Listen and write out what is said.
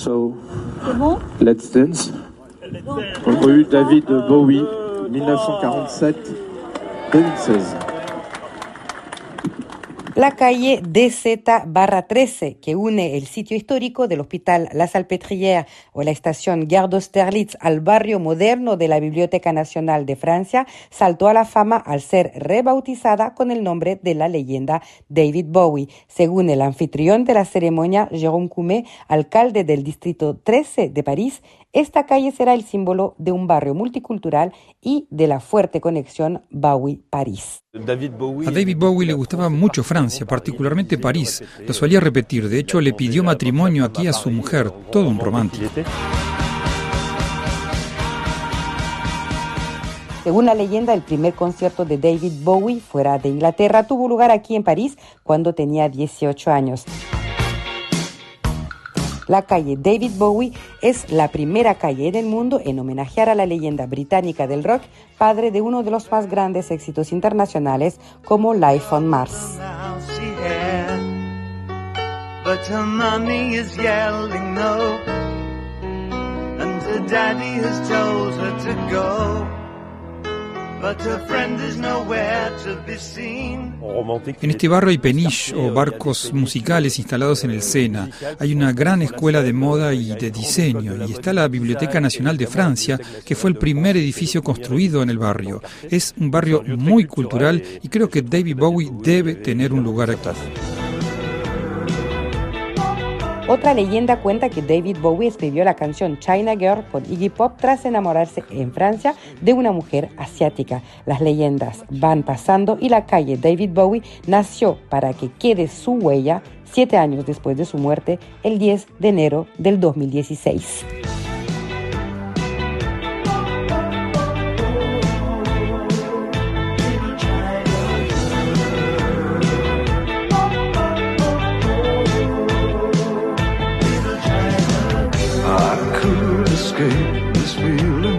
So, Let's Dance. Bon. On a eu David Bowie, 1947-2016. La calle DZ barra 13, que une el sitio histórico del Hospital La Salpêtrière o la estación Gare d'Austerlitz al barrio moderno de la Biblioteca Nacional de Francia, saltó a la fama al ser rebautizada con el nombre de la leyenda David Bowie. Según el anfitrión de la ceremonia, Jérôme Coumet, alcalde del distrito 13 de París, esta calle será el símbolo de un barrio multicultural y de la fuerte conexión Bowie-París. A David Bowie le gustaba mucho Francia, particularmente París. Lo solía repetir. De hecho, le pidió matrimonio aquí a su mujer. Todo un romántico. Según la leyenda, el primer concierto de David Bowie fuera de Inglaterra tuvo lugar aquí en París cuando tenía 18 años. La calle David Bowie es la primera calle en el mundo en homenajear a la leyenda británica del rock, padre de uno de los más grandes éxitos internacionales como Life on Mars. En este barrio hay peniche o barcos musicales instalados en el Sena. Hay una gran escuela de moda y de diseño y está la Biblioteca Nacional de Francia, que fue el primer edificio construido en el barrio. Es un barrio muy cultural y creo que David Bowie debe tener un lugar aquí. Otra leyenda cuenta que David Bowie escribió la canción China Girl con Iggy Pop tras enamorarse en Francia de una mujer asiática. Las leyendas van pasando y la calle David Bowie nació para que quede su huella siete años después de su muerte, el 10 de enero del 2016. Escape this feeling